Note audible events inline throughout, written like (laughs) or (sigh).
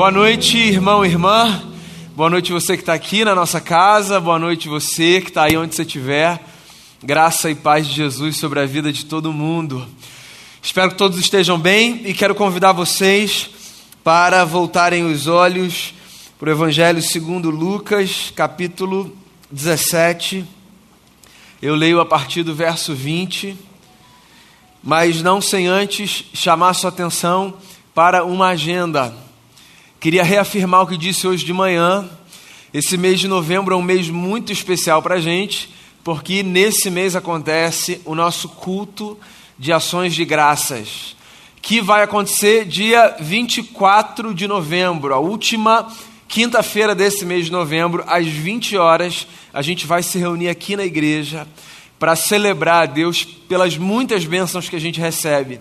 Boa noite, irmão e irmã. Boa noite você que está aqui na nossa casa. Boa noite você que está aí onde você estiver. Graça e paz de Jesus sobre a vida de todo mundo. Espero que todos estejam bem e quero convidar vocês para voltarem os olhos para o Evangelho segundo Lucas, capítulo 17. Eu leio a partir do verso 20, mas não sem antes chamar sua atenção para uma agenda. Queria reafirmar o que disse hoje de manhã. Esse mês de novembro é um mês muito especial para a gente, porque nesse mês acontece o nosso culto de ações de graças, que vai acontecer dia 24 de novembro, a última quinta-feira desse mês de novembro, às 20 horas. A gente vai se reunir aqui na igreja para celebrar a Deus pelas muitas bênçãos que a gente recebe.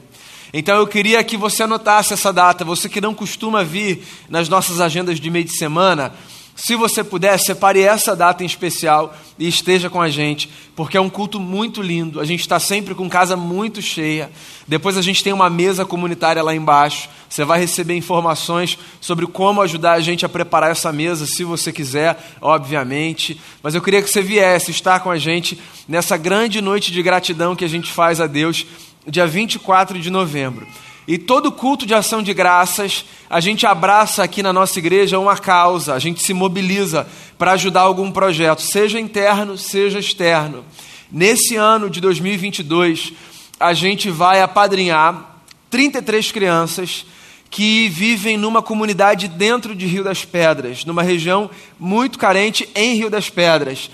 Então eu queria que você anotasse essa data, você que não costuma vir nas nossas agendas de meio de semana, se você puder, separe essa data em especial e esteja com a gente, porque é um culto muito lindo. A gente está sempre com casa muito cheia. Depois a gente tem uma mesa comunitária lá embaixo. Você vai receber informações sobre como ajudar a gente a preparar essa mesa, se você quiser, obviamente. Mas eu queria que você viesse estar com a gente nessa grande noite de gratidão que a gente faz a Deus dia 24 de novembro. E todo culto de ação de graças, a gente abraça aqui na nossa igreja uma causa, a gente se mobiliza para ajudar algum projeto, seja interno, seja externo. Nesse ano de 2022, a gente vai apadrinhar 33 crianças que vivem numa comunidade dentro de Rio das Pedras, numa região muito carente em Rio das Pedras.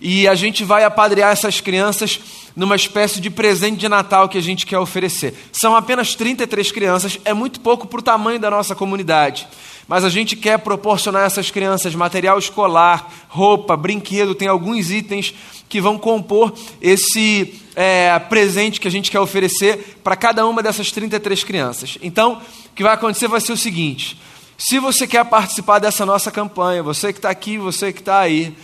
E a gente vai apadrear essas crianças numa espécie de presente de Natal que a gente quer oferecer. São apenas 33 crianças, é muito pouco para o tamanho da nossa comunidade. Mas a gente quer proporcionar a essas crianças material escolar, roupa, brinquedo, tem alguns itens que vão compor esse é, presente que a gente quer oferecer para cada uma dessas 33 crianças. Então, o que vai acontecer vai ser o seguinte: se você quer participar dessa nossa campanha, você que está aqui, você que está aí,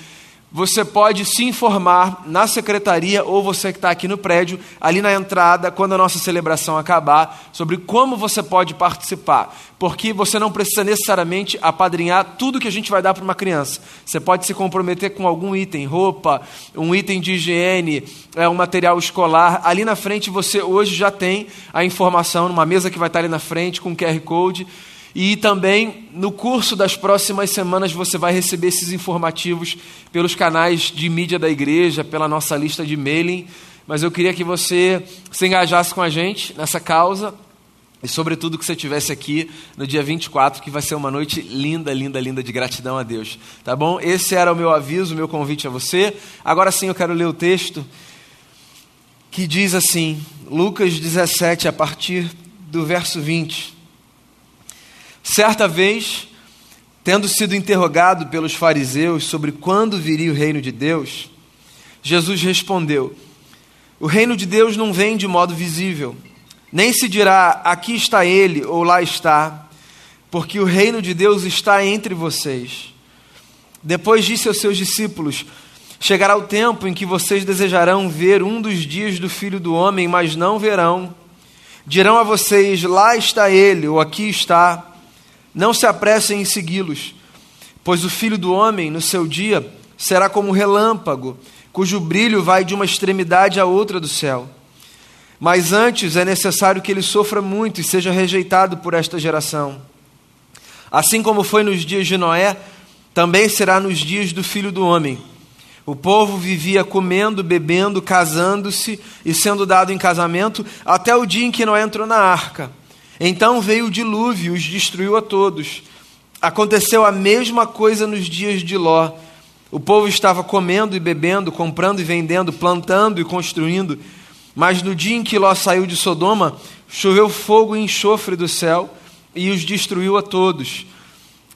você pode se informar na secretaria ou você que está aqui no prédio, ali na entrada, quando a nossa celebração acabar, sobre como você pode participar. Porque você não precisa necessariamente apadrinhar tudo que a gente vai dar para uma criança. Você pode se comprometer com algum item, roupa, um item de higiene, é, um material escolar. Ali na frente você hoje já tem a informação, numa mesa que vai estar ali na frente com QR Code. E também no curso das próximas semanas você vai receber esses informativos pelos canais de mídia da igreja, pela nossa lista de mailing. Mas eu queria que você se engajasse com a gente nessa causa e, sobretudo, que você estivesse aqui no dia 24, que vai ser uma noite linda, linda, linda de gratidão a Deus. Tá bom? Esse era o meu aviso, o meu convite a você. Agora sim eu quero ler o texto que diz assim, Lucas 17, a partir do verso 20. Certa vez, tendo sido interrogado pelos fariseus sobre quando viria o reino de Deus, Jesus respondeu: O reino de Deus não vem de modo visível, nem se dirá aqui está ele ou lá está, porque o reino de Deus está entre vocês. Depois disse aos seus discípulos: Chegará o tempo em que vocês desejarão ver um dos dias do filho do homem, mas não verão. Dirão a vocês: Lá está ele, ou aqui está. Não se apressem em segui-los, pois o filho do homem, no seu dia, será como um relâmpago, cujo brilho vai de uma extremidade à outra do céu. Mas antes é necessário que ele sofra muito e seja rejeitado por esta geração. Assim como foi nos dias de Noé, também será nos dias do filho do homem. O povo vivia comendo, bebendo, casando-se e sendo dado em casamento até o dia em que Noé entrou na arca. Então veio o dilúvio e os destruiu a todos. Aconteceu a mesma coisa nos dias de Ló. O povo estava comendo e bebendo, comprando e vendendo, plantando e construindo. Mas no dia em que Ló saiu de Sodoma, choveu fogo e enxofre do céu e os destruiu a todos.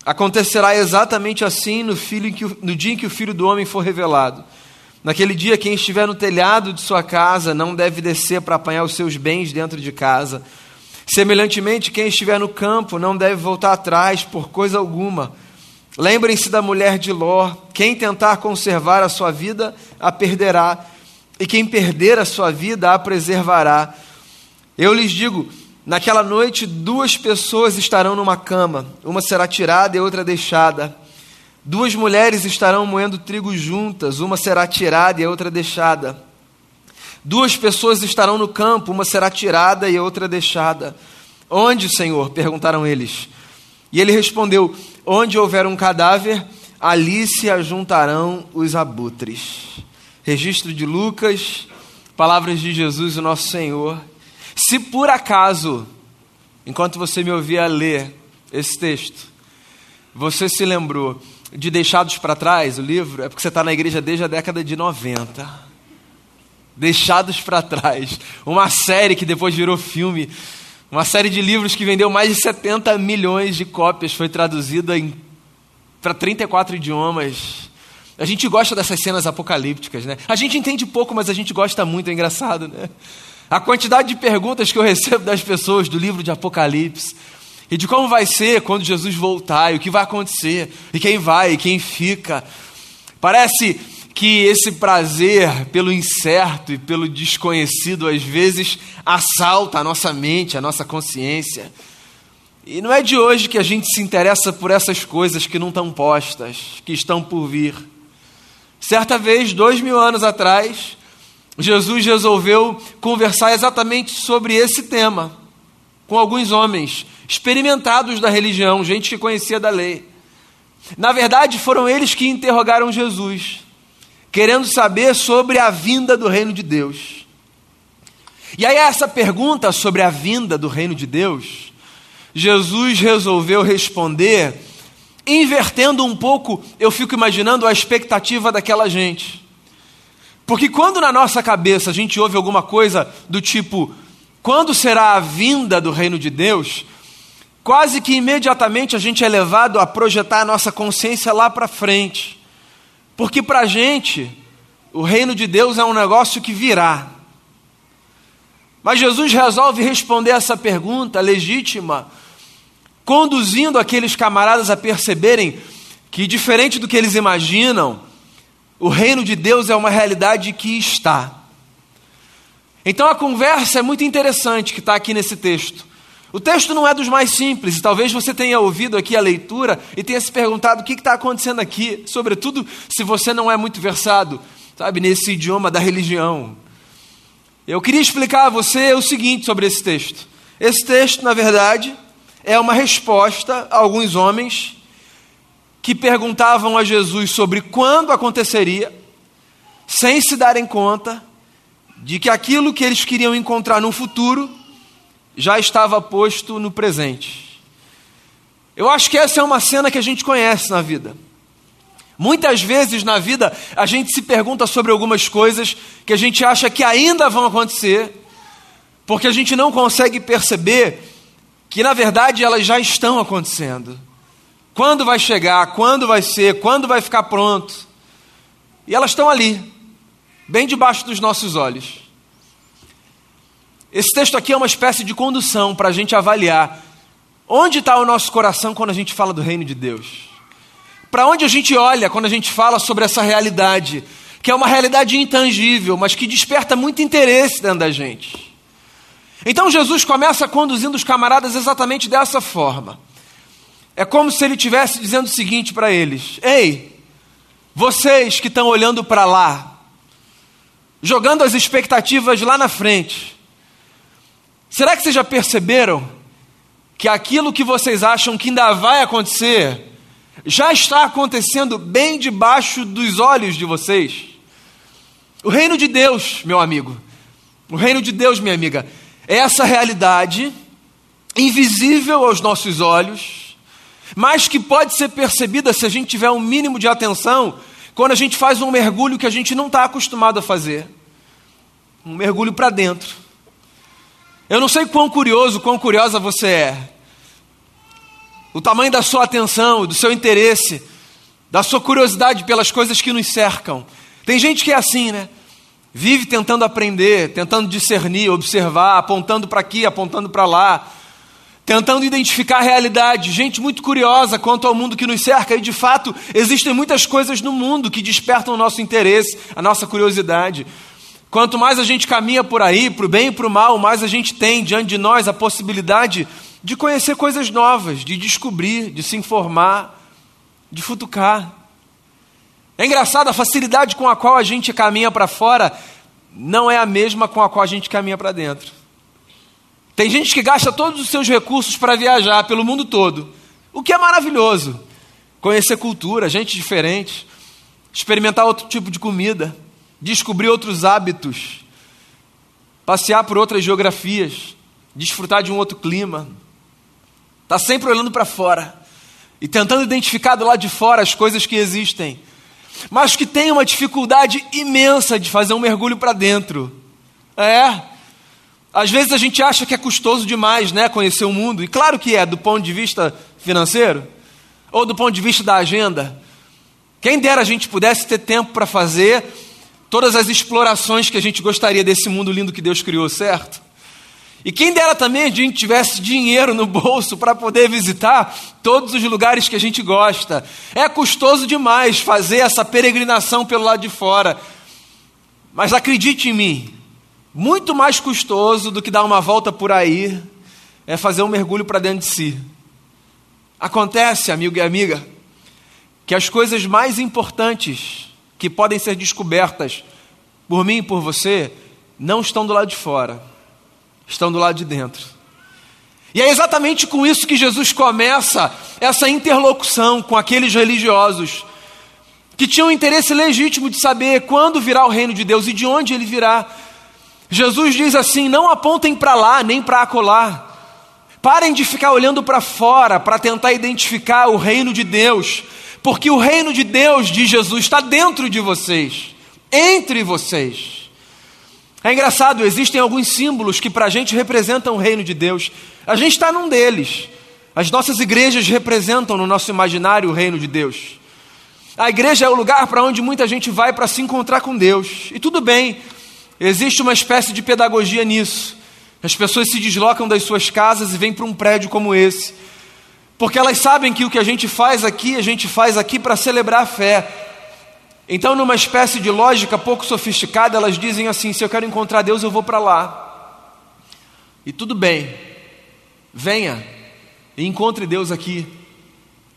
Acontecerá exatamente assim no, filho no dia em que o filho do homem for revelado. Naquele dia, quem estiver no telhado de sua casa não deve descer para apanhar os seus bens dentro de casa. Semelhantemente, quem estiver no campo não deve voltar atrás por coisa alguma. Lembrem-se da mulher de Ló: quem tentar conservar a sua vida, a perderá, e quem perder a sua vida, a preservará. Eu lhes digo: Naquela noite, duas pessoas estarão numa cama, uma será tirada e outra deixada. Duas mulheres estarão moendo trigo juntas, uma será tirada e a outra deixada. Duas pessoas estarão no campo, uma será tirada e a outra deixada. Onde, Senhor? perguntaram eles. E ele respondeu: Onde houver um cadáver, ali se ajuntarão os abutres. Registro de Lucas, palavras de Jesus, o nosso Senhor. Se por acaso, enquanto você me ouvia ler esse texto, você se lembrou de Deixados para Trás, o livro, é porque você está na igreja desde a década de 90. Deixados para Trás, uma série que depois virou filme uma série de livros que vendeu mais de 70 milhões de cópias, foi traduzida para 34 idiomas. A gente gosta dessas cenas apocalípticas, né? A gente entende pouco, mas a gente gosta muito, é engraçado, né? A quantidade de perguntas que eu recebo das pessoas do livro de Apocalipse e de como vai ser quando Jesus voltar, e o que vai acontecer, e quem vai, e quem fica. Parece que esse prazer pelo incerto e pelo desconhecido às vezes assalta a nossa mente, a nossa consciência. E não é de hoje que a gente se interessa por essas coisas que não estão postas, que estão por vir. Certa vez, dois mil anos atrás, Jesus resolveu conversar exatamente sobre esse tema com alguns homens experimentados da religião, gente que conhecia da lei. Na verdade, foram eles que interrogaram Jesus querendo saber sobre a vinda do reino de Deus. E aí, essa pergunta sobre a vinda do reino de Deus, Jesus resolveu responder, invertendo um pouco, eu fico imaginando a expectativa daquela gente. Porque quando na nossa cabeça a gente ouve alguma coisa do tipo, quando será a vinda do reino de Deus, quase que imediatamente a gente é levado a projetar a nossa consciência lá para frente. Porque para a gente, o reino de Deus é um negócio que virá. Mas Jesus resolve responder essa pergunta legítima, conduzindo aqueles camaradas a perceberem que, diferente do que eles imaginam, o reino de Deus é uma realidade que está. Então a conversa é muito interessante que está aqui nesse texto. O texto não é dos mais simples, e talvez você tenha ouvido aqui a leitura e tenha se perguntado o que está acontecendo aqui, sobretudo se você não é muito versado, sabe, nesse idioma da religião. Eu queria explicar a você o seguinte sobre esse texto. Esse texto, na verdade, é uma resposta a alguns homens que perguntavam a Jesus sobre quando aconteceria, sem se darem conta de que aquilo que eles queriam encontrar no futuro já estava posto no presente. Eu acho que essa é uma cena que a gente conhece na vida. Muitas vezes na vida a gente se pergunta sobre algumas coisas que a gente acha que ainda vão acontecer, porque a gente não consegue perceber que na verdade elas já estão acontecendo. Quando vai chegar, quando vai ser, quando vai ficar pronto. E elas estão ali, bem debaixo dos nossos olhos. Esse texto aqui é uma espécie de condução para a gente avaliar onde está o nosso coração quando a gente fala do reino de Deus. Para onde a gente olha quando a gente fala sobre essa realidade, que é uma realidade intangível, mas que desperta muito interesse dentro da gente. Então Jesus começa conduzindo os camaradas exatamente dessa forma. É como se ele estivesse dizendo o seguinte para eles: Ei, vocês que estão olhando para lá, jogando as expectativas lá na frente, Será que vocês já perceberam que aquilo que vocês acham que ainda vai acontecer já está acontecendo bem debaixo dos olhos de vocês? O reino de Deus, meu amigo, o reino de Deus, minha amiga, é essa realidade invisível aos nossos olhos, mas que pode ser percebida se a gente tiver um mínimo de atenção quando a gente faz um mergulho que a gente não está acostumado a fazer um mergulho para dentro eu não sei quão curioso, quão curiosa você é. O tamanho da sua atenção, do seu interesse, da sua curiosidade pelas coisas que nos cercam. Tem gente que é assim, né? Vive tentando aprender, tentando discernir, observar, apontando para aqui, apontando para lá, tentando identificar a realidade. Gente muito curiosa quanto ao mundo que nos cerca, e de fato existem muitas coisas no mundo que despertam o nosso interesse, a nossa curiosidade. Quanto mais a gente caminha por aí, para o bem e para o mal, mais a gente tem diante de nós a possibilidade de conhecer coisas novas, de descobrir, de se informar, de futucar. É engraçado, a facilidade com a qual a gente caminha para fora não é a mesma com a qual a gente caminha para dentro. Tem gente que gasta todos os seus recursos para viajar pelo mundo todo, o que é maravilhoso. Conhecer cultura, gente diferente, experimentar outro tipo de comida, descobrir outros hábitos, passear por outras geografias, desfrutar de um outro clima. Está sempre olhando para fora e tentando identificar do lado de fora as coisas que existem, mas que tem uma dificuldade imensa de fazer um mergulho para dentro. É. Às vezes a gente acha que é custoso demais, né, conhecer o mundo, e claro que é, do ponto de vista financeiro, ou do ponto de vista da agenda. Quem dera a gente pudesse ter tempo para fazer todas as explorações que a gente gostaria desse mundo lindo que Deus criou, certo? E quem dera também a gente tivesse dinheiro no bolso para poder visitar todos os lugares que a gente gosta. É custoso demais fazer essa peregrinação pelo lado de fora. Mas acredite em mim, muito mais custoso do que dar uma volta por aí é fazer um mergulho para dentro de si. Acontece, amigo e amiga, que as coisas mais importantes que podem ser descobertas por mim e por você não estão do lado de fora, estão do lado de dentro. E é exatamente com isso que Jesus começa essa interlocução com aqueles religiosos que tinham interesse legítimo de saber quando virá o reino de Deus e de onde ele virá. Jesus diz assim: não apontem para lá nem para acolá. Parem de ficar olhando para fora para tentar identificar o reino de Deus, porque o reino de Deus, de Jesus, está dentro de vocês, entre vocês. É engraçado, existem alguns símbolos que para a gente representam o reino de Deus. A gente está num deles. As nossas igrejas representam no nosso imaginário o reino de Deus. A igreja é o lugar para onde muita gente vai para se encontrar com Deus. E tudo bem, existe uma espécie de pedagogia nisso. As pessoas se deslocam das suas casas e vêm para um prédio como esse, porque elas sabem que o que a gente faz aqui, a gente faz aqui para celebrar a fé. Então, numa espécie de lógica pouco sofisticada, elas dizem assim: se eu quero encontrar Deus, eu vou para lá. E tudo bem, venha e encontre Deus aqui.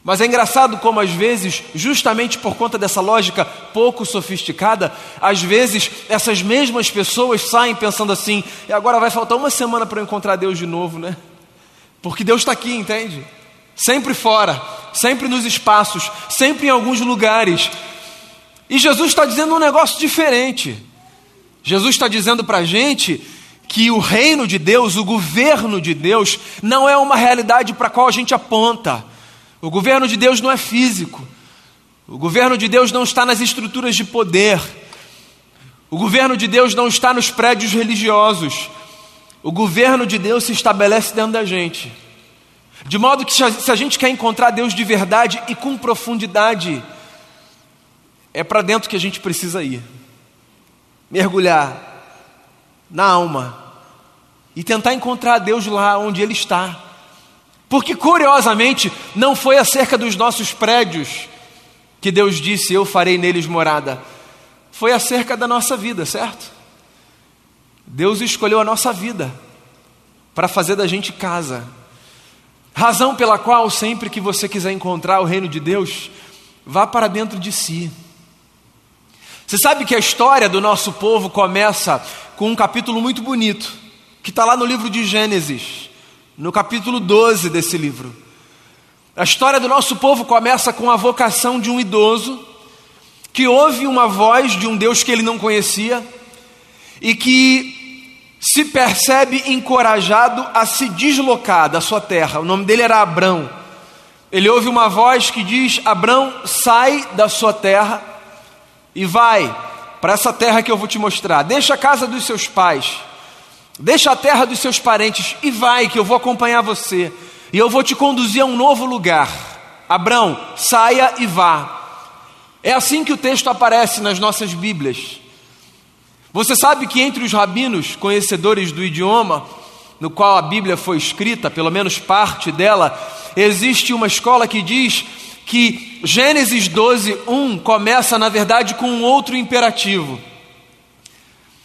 Mas é engraçado como, às vezes, justamente por conta dessa lógica pouco sofisticada, às vezes essas mesmas pessoas saem pensando assim: agora vai faltar uma semana para eu encontrar Deus de novo, né? Porque Deus está aqui, entende? Sempre fora, sempre nos espaços, sempre em alguns lugares. E Jesus está dizendo um negócio diferente. Jesus está dizendo para a gente que o reino de Deus, o governo de Deus, não é uma realidade para a qual a gente aponta o governo de Deus não é físico. O governo de Deus não está nas estruturas de poder. O governo de Deus não está nos prédios religiosos. O governo de Deus se estabelece dentro da gente. De modo que, se a gente quer encontrar Deus de verdade e com profundidade, é para dentro que a gente precisa ir. Mergulhar na alma e tentar encontrar Deus lá onde Ele está. Porque, curiosamente, não foi acerca dos nossos prédios que Deus disse: Eu farei neles morada. Foi acerca da nossa vida, certo? Deus escolheu a nossa vida para fazer da gente casa. Razão pela qual, sempre que você quiser encontrar o reino de Deus, vá para dentro de si. Você sabe que a história do nosso povo começa com um capítulo muito bonito, que está lá no livro de Gênesis no capítulo 12 desse livro. A história do nosso povo começa com a vocação de um idoso que ouve uma voz de um Deus que ele não conhecia e que se percebe encorajado a se deslocar da sua terra. O nome dele era Abrão. Ele ouve uma voz que diz: Abrão, sai da sua terra e vai para essa terra que eu vou te mostrar. Deixa a casa dos seus pais Deixa a terra dos seus parentes e vai, que eu vou acompanhar você. E eu vou te conduzir a um novo lugar. Abrão, saia e vá. É assim que o texto aparece nas nossas Bíblias. Você sabe que entre os rabinos, conhecedores do idioma no qual a Bíblia foi escrita, pelo menos parte dela, existe uma escola que diz que Gênesis 12, 1 começa, na verdade, com um outro imperativo.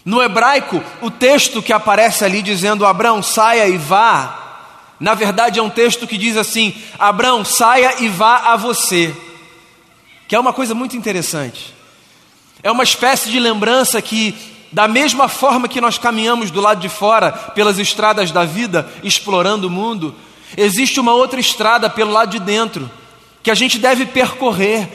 No hebraico, o texto que aparece ali dizendo Abraão saia e vá, na verdade é um texto que diz assim: Abraão saia e vá a você, que é uma coisa muito interessante. É uma espécie de lembrança que, da mesma forma que nós caminhamos do lado de fora pelas estradas da vida, explorando o mundo, existe uma outra estrada pelo lado de dentro que a gente deve percorrer.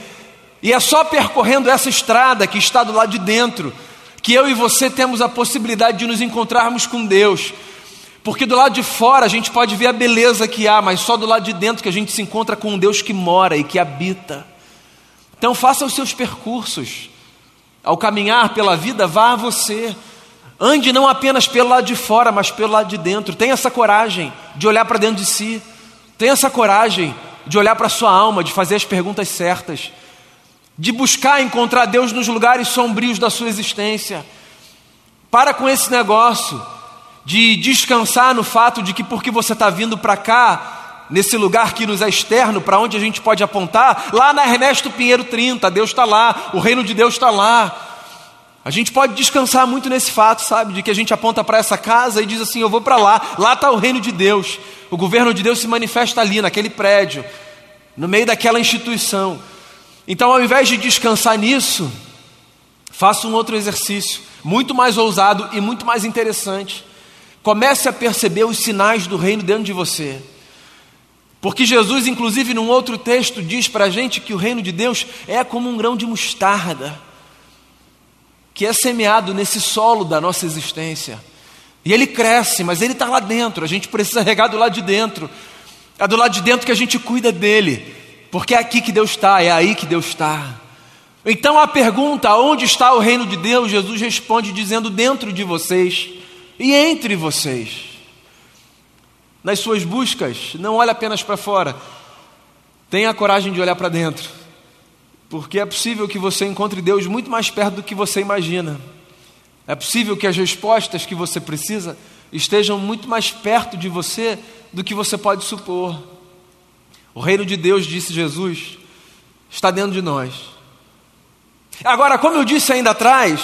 E é só percorrendo essa estrada que está do lado de dentro que eu e você temos a possibilidade de nos encontrarmos com Deus. Porque do lado de fora a gente pode ver a beleza que há, mas só do lado de dentro que a gente se encontra com um Deus que mora e que habita. Então faça os seus percursos. Ao caminhar pela vida, vá você. Ande não apenas pelo lado de fora, mas pelo lado de dentro. Tenha essa coragem de olhar para dentro de si. Tenha essa coragem de olhar para a sua alma, de fazer as perguntas certas de buscar encontrar Deus nos lugares sombrios da sua existência. Para com esse negócio de descansar no fato de que porque você está vindo para cá, nesse lugar que nos é externo, para onde a gente pode apontar, lá na Ernesto Pinheiro 30, Deus está lá, o reino de Deus está lá. A gente pode descansar muito nesse fato, sabe, de que a gente aponta para essa casa e diz assim: eu vou para lá, lá está o reino de Deus, o governo de Deus se manifesta ali, naquele prédio, no meio daquela instituição. Então, ao invés de descansar nisso, faça um outro exercício, muito mais ousado e muito mais interessante. Comece a perceber os sinais do reino dentro de você. Porque Jesus, inclusive, num outro texto, diz para a gente que o reino de Deus é como um grão de mostarda, que é semeado nesse solo da nossa existência. E ele cresce, mas ele está lá dentro, a gente precisa regar do lado de dentro. É do lado de dentro que a gente cuida dele porque é aqui que Deus está, é aí que Deus está. Então a pergunta, onde está o reino de Deus? Jesus responde dizendo: dentro de vocês e entre vocês. Nas suas buscas, não olhe apenas para fora, tenha a coragem de olhar para dentro, porque é possível que você encontre Deus muito mais perto do que você imagina. É possível que as respostas que você precisa estejam muito mais perto de você do que você pode supor. O reino de Deus, disse Jesus, está dentro de nós. Agora, como eu disse ainda atrás,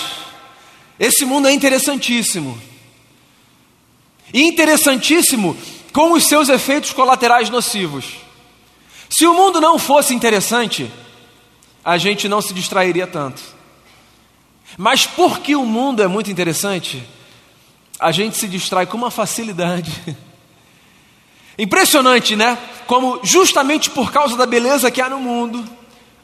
esse mundo é interessantíssimo. E interessantíssimo com os seus efeitos colaterais nocivos. Se o mundo não fosse interessante, a gente não se distrairia tanto. Mas porque o mundo é muito interessante, a gente se distrai com uma facilidade. (laughs) Impressionante, né? Como justamente por causa da beleza que há no mundo,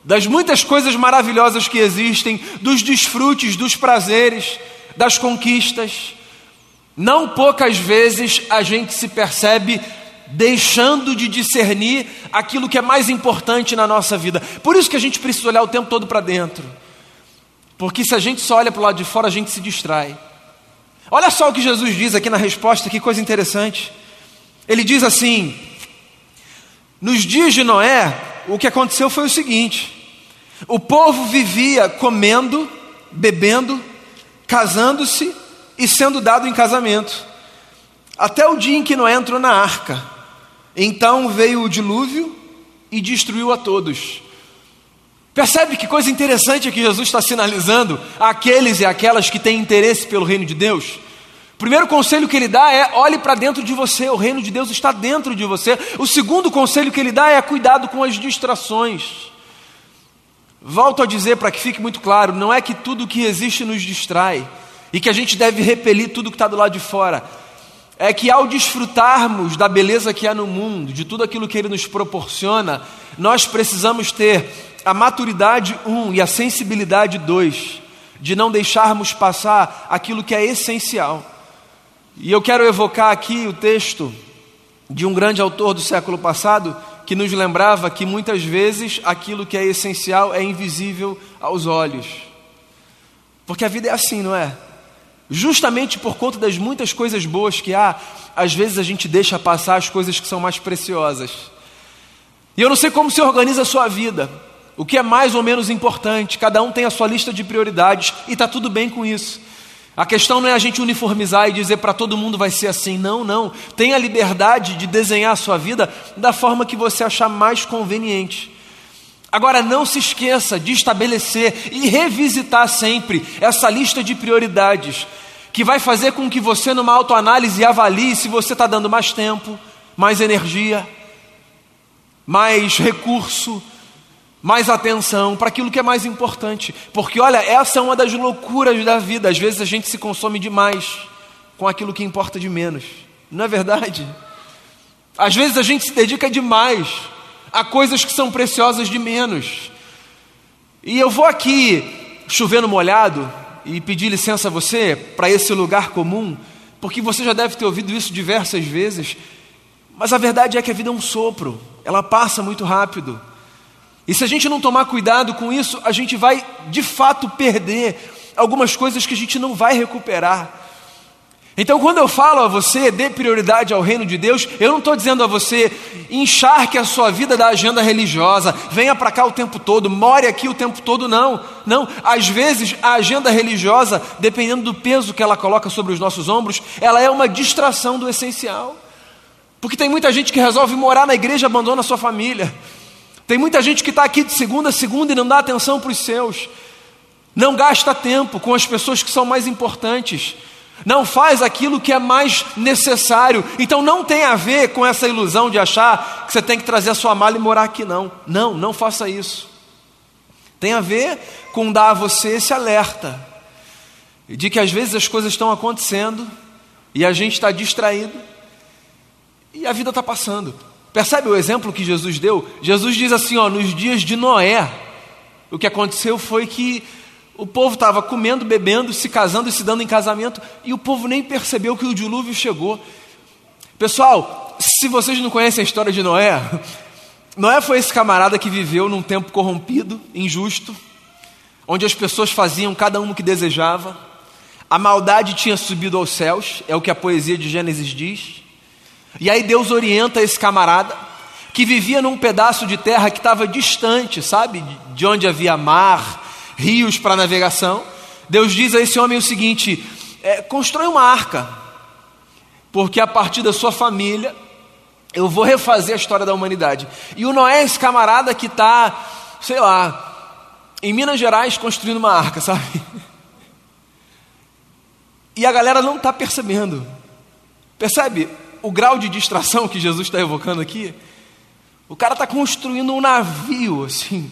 das muitas coisas maravilhosas que existem, dos desfrutes, dos prazeres, das conquistas, não poucas vezes a gente se percebe deixando de discernir aquilo que é mais importante na nossa vida. Por isso que a gente precisa olhar o tempo todo para dentro. Porque se a gente só olha para o lado de fora, a gente se distrai. Olha só o que Jesus diz aqui na resposta, que coisa interessante. Ele diz assim: nos dias de Noé, o que aconteceu foi o seguinte: o povo vivia comendo, bebendo, casando-se e sendo dado em casamento, até o dia em que Noé entrou na arca. Então veio o dilúvio e destruiu a todos. Percebe que coisa interessante que Jesus está sinalizando àqueles e aquelas que têm interesse pelo reino de Deus? O primeiro conselho que ele dá é: olhe para dentro de você, o reino de Deus está dentro de você. O segundo conselho que ele dá é: cuidado com as distrações. Volto a dizer para que fique muito claro: não é que tudo que existe nos distrai e que a gente deve repelir tudo que está do lado de fora. É que ao desfrutarmos da beleza que há no mundo, de tudo aquilo que ele nos proporciona, nós precisamos ter a maturidade, um, e a sensibilidade, dois, de não deixarmos passar aquilo que é essencial. E eu quero evocar aqui o texto de um grande autor do século passado que nos lembrava que muitas vezes aquilo que é essencial é invisível aos olhos. Porque a vida é assim, não é? Justamente por conta das muitas coisas boas que há, às vezes a gente deixa passar as coisas que são mais preciosas. E eu não sei como você organiza a sua vida, o que é mais ou menos importante, cada um tem a sua lista de prioridades e está tudo bem com isso. A questão não é a gente uniformizar e dizer para todo mundo vai ser assim. Não, não. Tenha a liberdade de desenhar a sua vida da forma que você achar mais conveniente. Agora, não se esqueça de estabelecer e revisitar sempre essa lista de prioridades. que vai fazer com que você, numa autoanálise, avalie se você está dando mais tempo, mais energia, mais recurso, mais atenção para aquilo que é mais importante. Porque, olha, essa é uma das loucuras da vida. Às vezes a gente se consome demais com aquilo que importa de menos. Não é verdade? Às vezes a gente se dedica demais a coisas que são preciosas de menos. E eu vou aqui chovendo molhado e pedir licença a você para esse lugar comum, porque você já deve ter ouvido isso diversas vezes. Mas a verdade é que a vida é um sopro, ela passa muito rápido. E se a gente não tomar cuidado com isso, a gente vai de fato perder algumas coisas que a gente não vai recuperar. Então, quando eu falo a você, dê prioridade ao reino de Deus, eu não estou dizendo a você, encharque a sua vida da agenda religiosa, venha para cá o tempo todo, more aqui o tempo todo, não. Não, às vezes a agenda religiosa, dependendo do peso que ela coloca sobre os nossos ombros, ela é uma distração do essencial. Porque tem muita gente que resolve morar na igreja e abandona a sua família. Tem muita gente que está aqui de segunda a segunda e não dá atenção para os seus. Não gasta tempo com as pessoas que são mais importantes. Não faz aquilo que é mais necessário. Então não tem a ver com essa ilusão de achar que você tem que trazer a sua mala e morar aqui, não. Não, não faça isso. Tem a ver com dar a você esse alerta de que às vezes as coisas estão acontecendo e a gente está distraído e a vida está passando. Percebe o exemplo que Jesus deu? Jesus diz assim: ó, nos dias de Noé, o que aconteceu foi que o povo estava comendo, bebendo, se casando e se dando em casamento, e o povo nem percebeu que o dilúvio chegou. Pessoal, se vocês não conhecem a história de Noé, (laughs) Noé foi esse camarada que viveu num tempo corrompido, injusto, onde as pessoas faziam cada um o que desejava, a maldade tinha subido aos céus, é o que a poesia de Gênesis diz. E aí Deus orienta esse camarada que vivia num pedaço de terra que estava distante, sabe, de onde havia mar, rios para navegação. Deus diz a esse homem o seguinte: é, constrói uma arca, porque a partir da sua família eu vou refazer a história da humanidade. E o Noé esse camarada que está, sei lá, em Minas Gerais construindo uma arca, sabe? E a galera não está percebendo. Percebe? o grau de distração que Jesus está evocando aqui, o cara está construindo um navio, assim,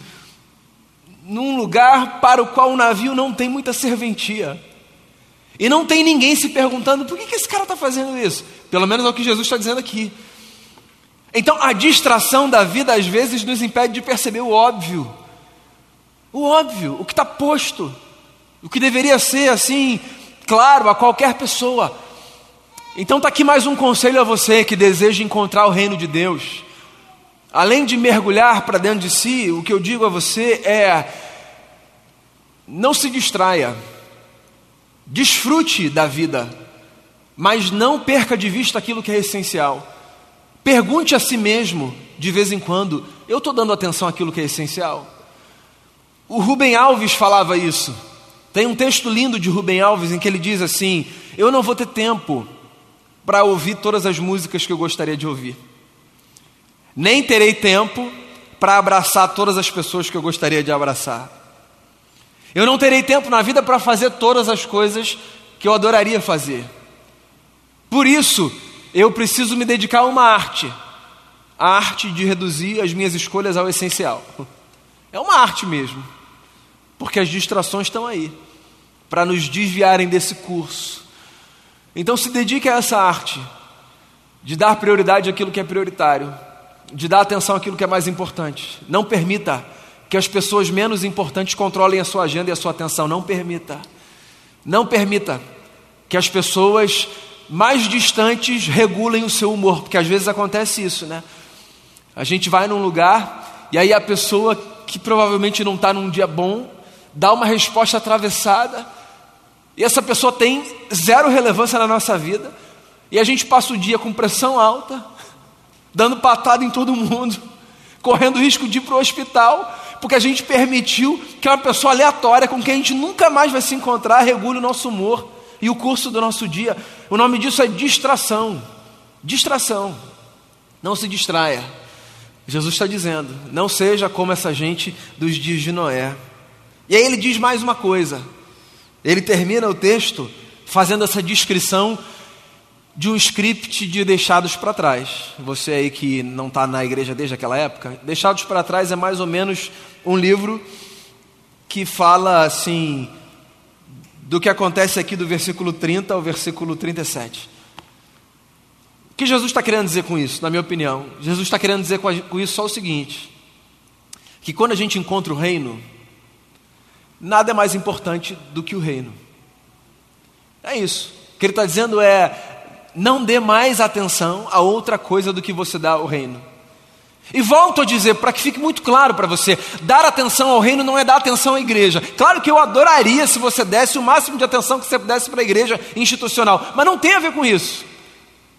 num lugar para o qual o navio não tem muita serventia. E não tem ninguém se perguntando por que, que esse cara está fazendo isso. Pelo menos é o que Jesus está dizendo aqui. Então a distração da vida às vezes nos impede de perceber o óbvio. O óbvio, o que está posto, o que deveria ser assim, claro a qualquer pessoa. Então está aqui mais um conselho a você que deseja encontrar o reino de Deus. Além de mergulhar para dentro de si, o que eu digo a você é: não se distraia, desfrute da vida, mas não perca de vista aquilo que é essencial. Pergunte a si mesmo, de vez em quando: eu estou dando atenção àquilo que é essencial? O Rubem Alves falava isso. Tem um texto lindo de Rubem Alves em que ele diz assim: Eu não vou ter tempo para ouvir todas as músicas que eu gostaria de ouvir. Nem terei tempo para abraçar todas as pessoas que eu gostaria de abraçar. Eu não terei tempo na vida para fazer todas as coisas que eu adoraria fazer. Por isso, eu preciso me dedicar a uma arte, a arte de reduzir as minhas escolhas ao essencial. É uma arte mesmo, porque as distrações estão aí para nos desviarem desse curso. Então se dedique a essa arte de dar prioridade àquilo que é prioritário, de dar atenção àquilo que é mais importante. Não permita que as pessoas menos importantes controlem a sua agenda e a sua atenção. Não permita. Não permita que as pessoas mais distantes regulem o seu humor, porque às vezes acontece isso, né? A gente vai num lugar e aí a pessoa que provavelmente não está num dia bom dá uma resposta atravessada e essa pessoa tem zero relevância na nossa vida. E a gente passa o dia com pressão alta, dando patada em todo mundo, (laughs) correndo risco de ir para o hospital, porque a gente permitiu que uma pessoa aleatória, com quem a gente nunca mais vai se encontrar, regule o nosso humor e o curso do nosso dia. O nome disso é distração. Distração. Não se distraia. Jesus está dizendo: não seja como essa gente dos dias de Noé. E aí ele diz mais uma coisa. Ele termina o texto fazendo essa descrição de um script de Deixados para Trás. Você aí que não está na igreja desde aquela época, Deixados para Trás é mais ou menos um livro que fala assim do que acontece aqui do versículo 30 ao versículo 37. O que Jesus está querendo dizer com isso, na minha opinião? Jesus está querendo dizer com isso só o seguinte: que quando a gente encontra o reino, nada é mais importante do que o reino. É isso. O que ele está dizendo é: não dê mais atenção a outra coisa do que você dá ao reino. E volto a dizer, para que fique muito claro para você: dar atenção ao reino não é dar atenção à igreja. Claro que eu adoraria se você desse o máximo de atenção que você pudesse para a igreja institucional, mas não tem a ver com isso.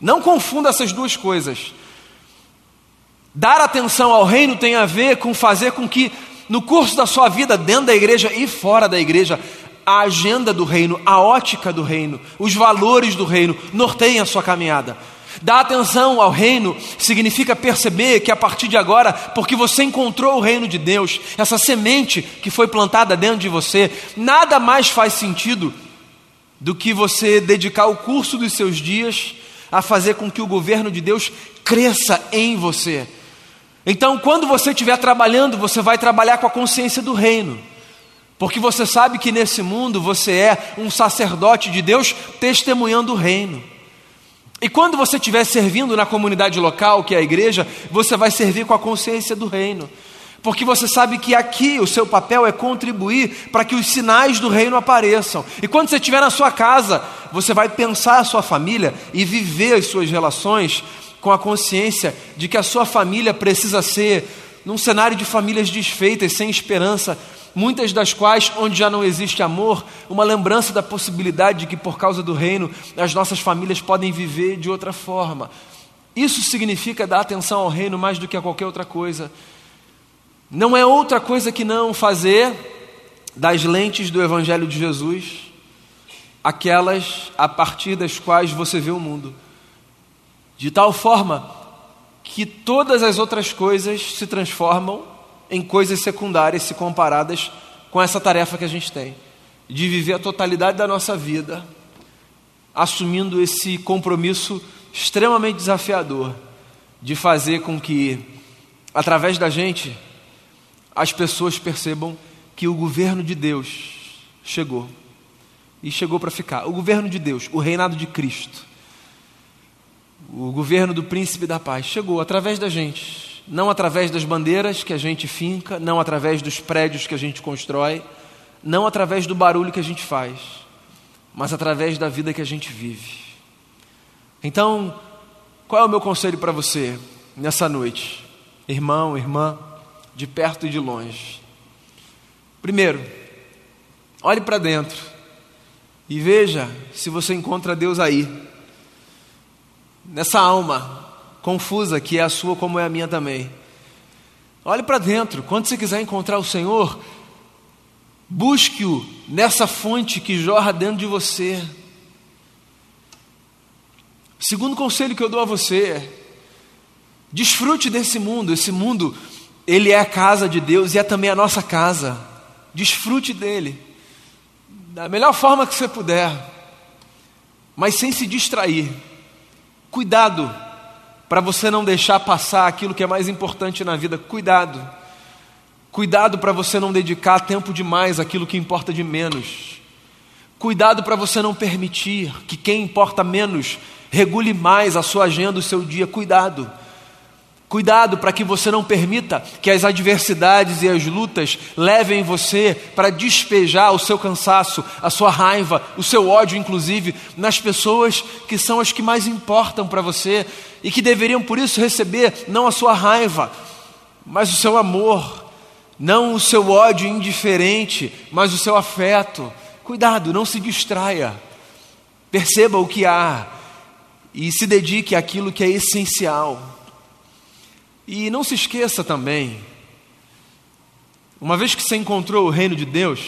Não confunda essas duas coisas. Dar atenção ao reino tem a ver com fazer com que, no curso da sua vida, dentro da igreja e fora da igreja, a agenda do reino, a ótica do reino, os valores do reino norteiem a sua caminhada. Dar atenção ao reino significa perceber que a partir de agora, porque você encontrou o reino de Deus, essa semente que foi plantada dentro de você, nada mais faz sentido do que você dedicar o curso dos seus dias a fazer com que o governo de Deus cresça em você. Então, quando você estiver trabalhando, você vai trabalhar com a consciência do reino. Porque você sabe que nesse mundo você é um sacerdote de Deus testemunhando o reino. E quando você estiver servindo na comunidade local, que é a igreja, você vai servir com a consciência do reino. Porque você sabe que aqui o seu papel é contribuir para que os sinais do reino apareçam. E quando você estiver na sua casa, você vai pensar a sua família e viver as suas relações com a consciência de que a sua família precisa ser, num cenário de famílias desfeitas, sem esperança, muitas das quais, onde já não existe amor, uma lembrança da possibilidade de que, por causa do reino, as nossas famílias podem viver de outra forma. Isso significa dar atenção ao reino mais do que a qualquer outra coisa. Não é outra coisa que não fazer das lentes do Evangelho de Jesus aquelas a partir das quais você vê o mundo, de tal forma que todas as outras coisas se transformam em coisas secundárias se comparadas com essa tarefa que a gente tem, de viver a totalidade da nossa vida, assumindo esse compromisso extremamente desafiador de fazer com que, através da gente, as pessoas percebam que o governo de Deus chegou e chegou para ficar. O governo de Deus, o reinado de Cristo, o governo do príncipe da paz chegou através da gente não através das bandeiras que a gente finca, não através dos prédios que a gente constrói, não através do barulho que a gente faz, mas através da vida que a gente vive. Então, qual é o meu conselho para você nessa noite, irmão, irmã, de perto e de longe? Primeiro, olhe para dentro e veja se você encontra Deus aí, nessa alma confusa, que é a sua como é a minha também. Olhe para dentro, quando você quiser encontrar o Senhor, busque-o nessa fonte que jorra dentro de você. Segundo conselho que eu dou a você é: desfrute desse mundo. Esse mundo, ele é a casa de Deus e é também a nossa casa. Desfrute dele da melhor forma que você puder, mas sem se distrair. Cuidado para você não deixar passar aquilo que é mais importante na vida. Cuidado. Cuidado para você não dedicar tempo demais àquilo que importa de menos. Cuidado para você não permitir que quem importa menos regule mais a sua agenda, o seu dia. Cuidado. Cuidado para que você não permita que as adversidades e as lutas levem você para despejar o seu cansaço, a sua raiva, o seu ódio, inclusive, nas pessoas que são as que mais importam para você e que deveriam por isso receber não a sua raiva, mas o seu amor, não o seu ódio indiferente, mas o seu afeto. Cuidado, não se distraia. Perceba o que há e se dedique àquilo que é essencial. E não se esqueça também, uma vez que você encontrou o reino de Deus,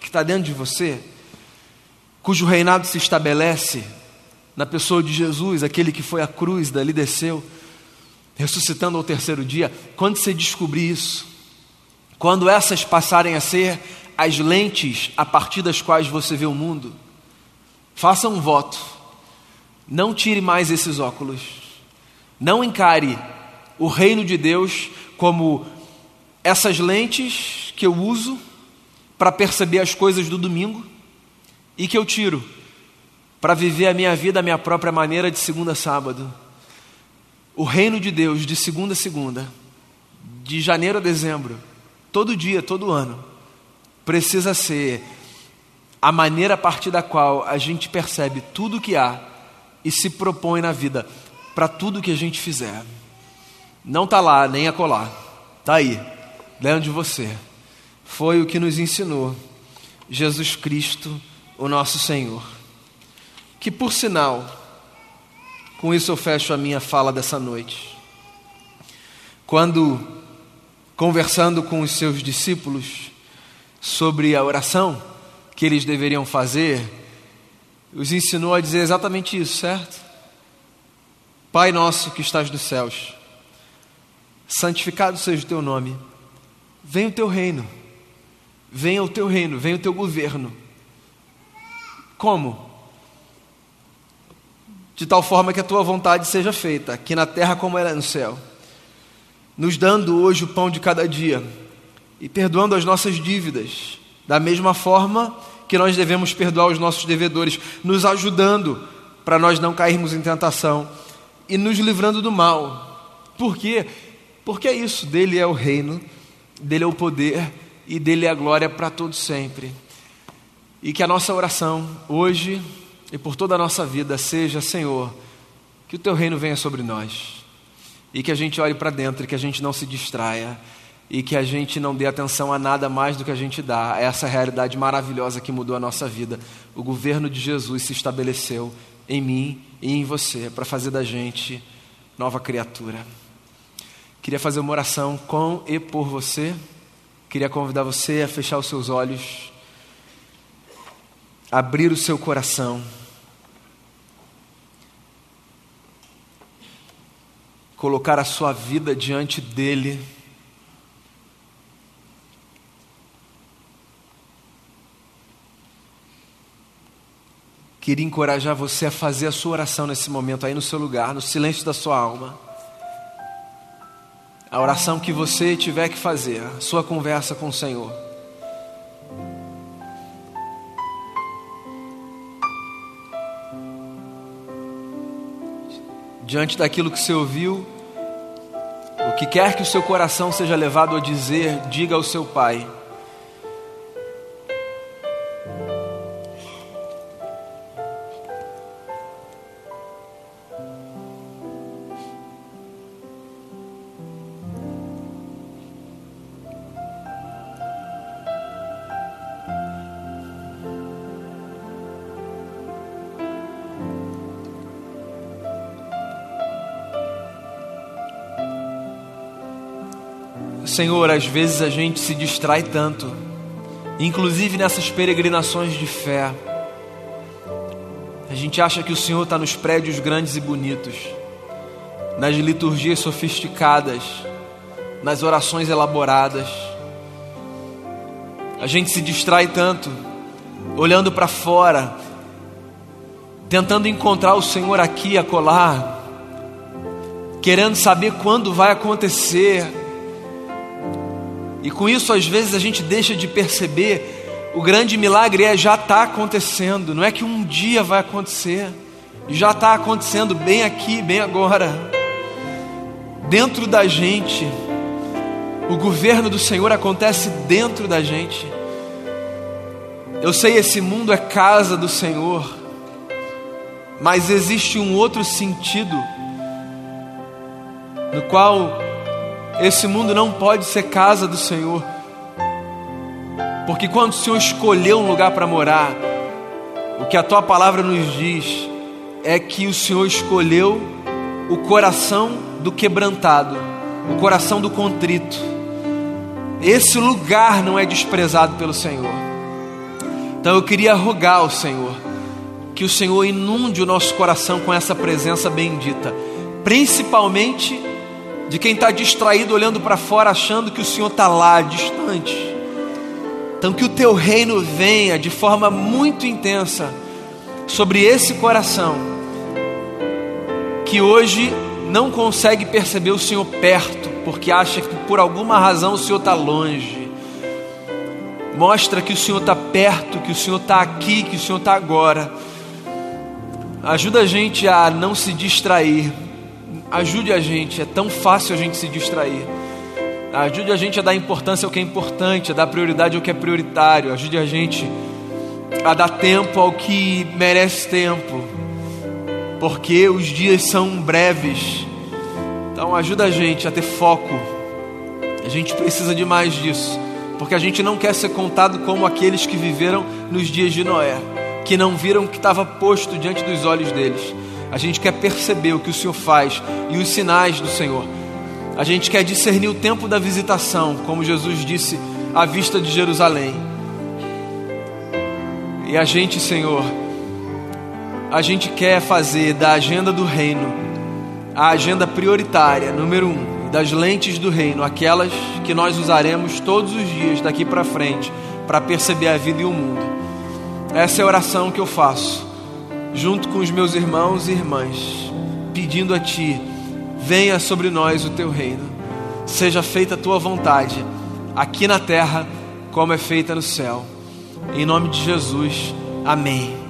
que está dentro de você, cujo reinado se estabelece na pessoa de Jesus, aquele que foi à cruz, dali desceu, ressuscitando ao terceiro dia, quando você descobrir isso, quando essas passarem a ser as lentes a partir das quais você vê o mundo, faça um voto. Não tire mais esses óculos. Não encare o reino de Deus como essas lentes que eu uso para perceber as coisas do domingo e que eu tiro para viver a minha vida a minha própria maneira de segunda a sábado. O reino de Deus de segunda a segunda, de janeiro a dezembro, todo dia, todo ano, precisa ser a maneira a partir da qual a gente percebe tudo o que há e se propõe na vida para tudo que a gente fizer. Não está lá nem acolá, está aí, dentro de você. Foi o que nos ensinou Jesus Cristo, o nosso Senhor. Que por sinal, com isso eu fecho a minha fala dessa noite. Quando conversando com os seus discípulos sobre a oração que eles deveriam fazer, os ensinou a dizer exatamente isso, certo? Pai nosso que estás nos céus, santificado seja o teu nome, venha o teu reino, venha o teu reino, venha o teu governo. Como? De tal forma que a tua vontade seja feita, aqui na terra como ela é no céu. Nos dando hoje o pão de cada dia e perdoando as nossas dívidas, da mesma forma que nós devemos perdoar os nossos devedores, nos ajudando para nós não cairmos em tentação e nos livrando do mal. Por quê? Porque é isso, dele é o reino, dele é o poder e dele é a glória para todos sempre. E que a nossa oração hoje e por toda a nossa vida seja, Senhor, que o teu reino venha sobre nós. E que a gente olhe para dentro, que a gente não se distraia e que a gente não dê atenção a nada mais do que a gente dá. É essa realidade maravilhosa que mudou a nossa vida. O governo de Jesus se estabeleceu em mim e em você para fazer da gente nova criatura. Queria fazer uma oração com e por você. Queria convidar você a fechar os seus olhos, abrir o seu coração. Colocar a sua vida diante dele. Queria encorajar você a fazer a sua oração nesse momento, aí no seu lugar, no silêncio da sua alma. A oração que você tiver que fazer, a sua conversa com o Senhor. Diante daquilo que você ouviu, o que quer que o seu coração seja levado a dizer, diga ao seu Pai. Senhor, às vezes a gente se distrai tanto, inclusive nessas peregrinações de fé. A gente acha que o Senhor está nos prédios grandes e bonitos, nas liturgias sofisticadas, nas orações elaboradas. A gente se distrai tanto, olhando para fora, tentando encontrar o Senhor aqui acolá, querendo saber quando vai acontecer e com isso, às vezes, a gente deixa de perceber o grande milagre é já está acontecendo, não é que um dia vai acontecer, já está acontecendo bem aqui, bem agora, dentro da gente. O governo do Senhor acontece dentro da gente. Eu sei, esse mundo é casa do Senhor, mas existe um outro sentido no qual esse mundo não pode ser casa do Senhor. Porque quando o Senhor escolheu um lugar para morar, o que a tua palavra nos diz é que o Senhor escolheu o coração do quebrantado, o coração do contrito. Esse lugar não é desprezado pelo Senhor. Então eu queria rogar ao Senhor que o Senhor inunde o nosso coração com essa presença bendita, principalmente de quem está distraído olhando para fora, achando que o Senhor está lá, distante. Então, que o teu reino venha de forma muito intensa sobre esse coração que hoje não consegue perceber o Senhor perto, porque acha que por alguma razão o Senhor está longe. Mostra que o Senhor está perto, que o Senhor está aqui, que o Senhor está agora. Ajuda a gente a não se distrair. Ajude a gente, é tão fácil a gente se distrair. Ajude a gente a dar importância ao que é importante, a dar prioridade ao que é prioritário. Ajude a gente a dar tempo ao que merece tempo, porque os dias são breves. Então ajuda a gente a ter foco. A gente precisa de mais disso, porque a gente não quer ser contado como aqueles que viveram nos dias de Noé, que não viram o que estava posto diante dos olhos deles. A gente quer perceber o que o Senhor faz e os sinais do Senhor. A gente quer discernir o tempo da visitação, como Jesus disse, à vista de Jerusalém. E a gente, Senhor, a gente quer fazer da agenda do reino a agenda prioritária, número um, das lentes do reino, aquelas que nós usaremos todos os dias daqui para frente para perceber a vida e o mundo. Essa é a oração que eu faço, junto com os meus irmãos e irmãs, pedindo a Ti venha sobre nós o teu reino, seja feita a tua vontade, aqui na terra, como é feita no céu. Em nome de Jesus, amém.